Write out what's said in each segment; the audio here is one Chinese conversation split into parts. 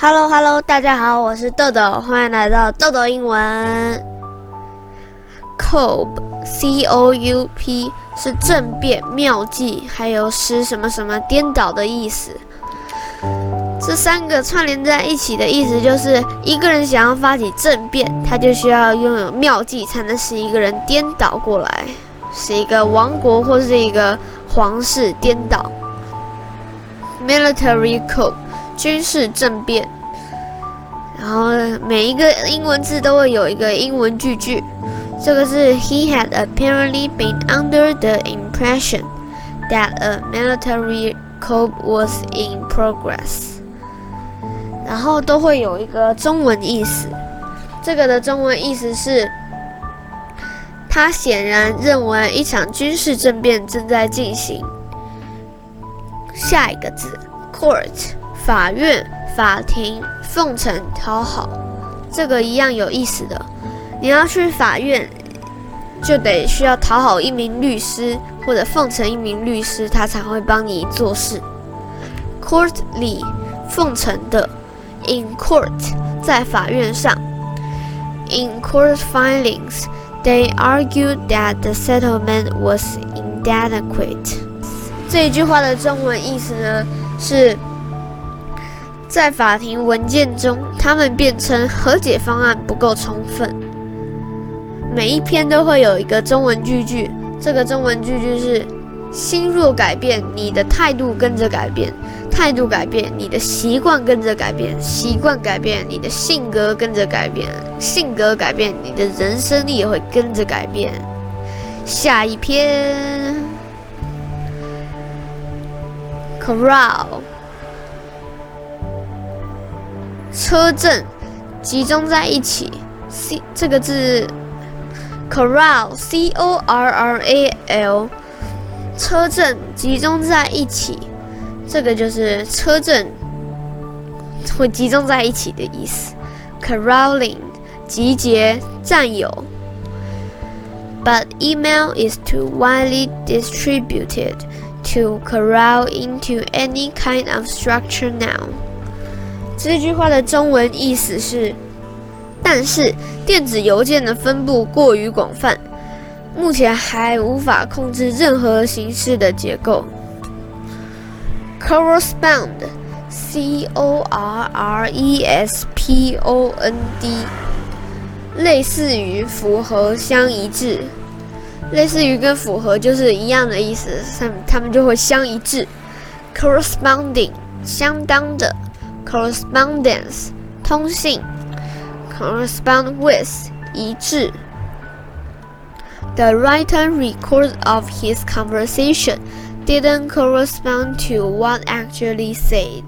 Hello Hello，大家好，我是豆豆，欢迎来到豆豆英文。Cope C O U P 是政变、妙计，还有使什么什么颠倒的意思。这三个串联在一起的意思就是，一个人想要发起政变，他就需要拥有妙计，才能使一个人颠倒过来，使一个王国或是一个皇室颠倒。Military coup 军事政变，然后每一个英文字都会有一个英文句句。这个是 He had apparently been under the impression that a military coup was in progress。然后都会有一个中文意思。这个的中文意思是，他显然认为一场军事政变正在进行。下一个字，court，法院、法庭、奉承、讨好，这个一样有意思的。你要去法院，就得需要讨好一名律师或者奉承一名律师，他才会帮你做事。Courtly，奉承的，in court 在法院上。In court filings, they argued that the settlement was inadequate. 这一句话的中文意思呢，是在法庭文件中，他们辩称和解方案不够充分。每一篇都会有一个中文句句，这个中文句句是：心若改变，你的态度跟着改变；态度改变，你的习惯跟着改变；习惯改变，你的性格跟着改变；性格改变，你的人生也会跟着改变。下一篇。Corral，车阵集中在一起。C 这个字，Corral，C O R R A L，车阵集中在一起，这个就是车阵会集中在一起的意思。Corralling，集结、占有。But email is too widely distributed. To corral into any kind of structure now。这句话的中文意思是：但是电子邮件的分布过于广泛，目前还无法控制任何形式的结构。Correspond，C O R R E S P O N D，类似于符合、相一致。类似于跟符合就是一样的意思，他们他们就会相一致。corresponding 相当的，correspondence 通信，correspond with 一致。The written record of his conversation didn't correspond to what actually said。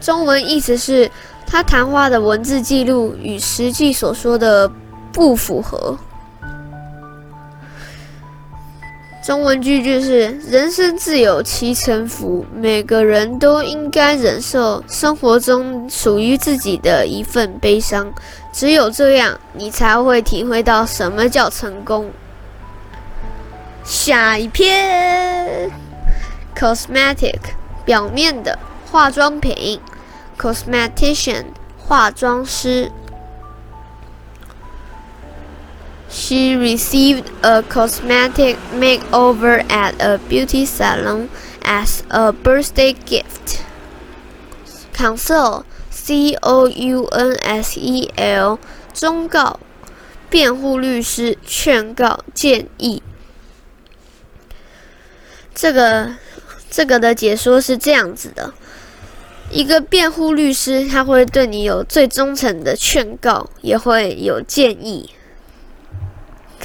中文意思是，他谈话的文字记录与实际所说的不符合。中文句句是：人生自有其沉浮，每个人都应该忍受生活中属于自己的一份悲伤。只有这样，你才会体会到什么叫成功。下一篇，cosmetic，表面的化妆品，cosmetician，化妆师。She received a cosmetic makeover at a beauty salon as a birthday gift. Counsel, C O U N S E L，忠告、辩护律师、劝告、建议。这个这个的解说是这样子的：一个辩护律师，他会对你有最忠诚的劝告，也会有建议。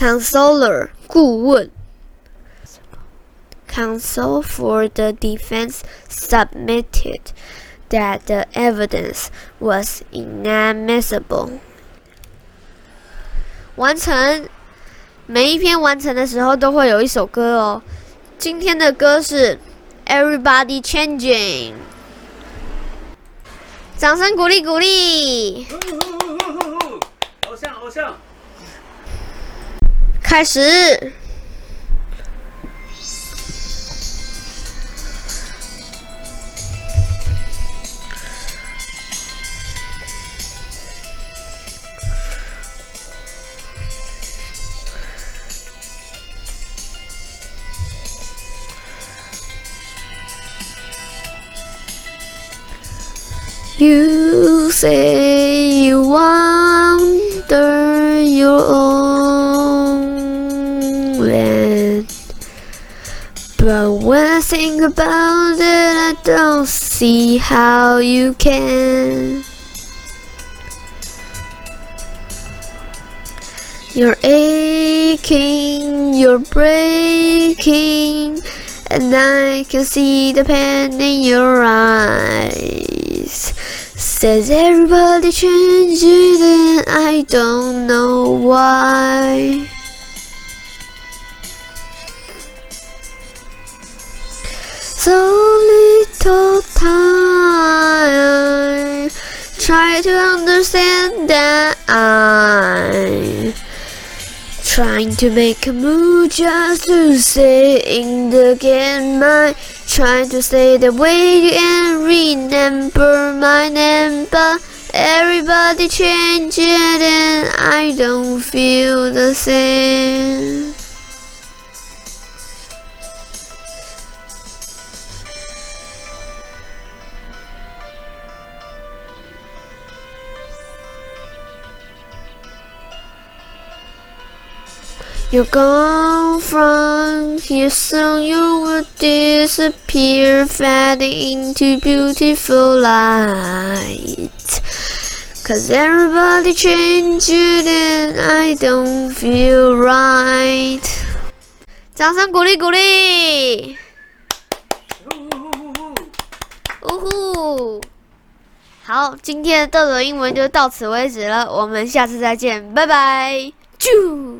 Counselor 顾问，Counsel for the defense submitted that the evidence was inadmissible。完成，每一篇完成的时候都会有一首歌哦。今天的歌是 Everybody Changing，掌声鼓励鼓励。偶像偶像。 开始 you say But when I think about it, I don't see how you can. You're aching, you're breaking, and I can see the pain in your eyes. Says everybody changing, and I don't know why. So little time, try to understand that I Trying to make a move just to stay in the game mind Trying to stay the way and remember my name But everybody changing and I don't feel the same You're gone from here soon you will disappear fading into beautiful light Cause everybody changing and I don't feel right 掌声鼓励鼓励，呜呼！好，今天的豆豆英文就到此为止了，我们下次再见，拜拜，啾。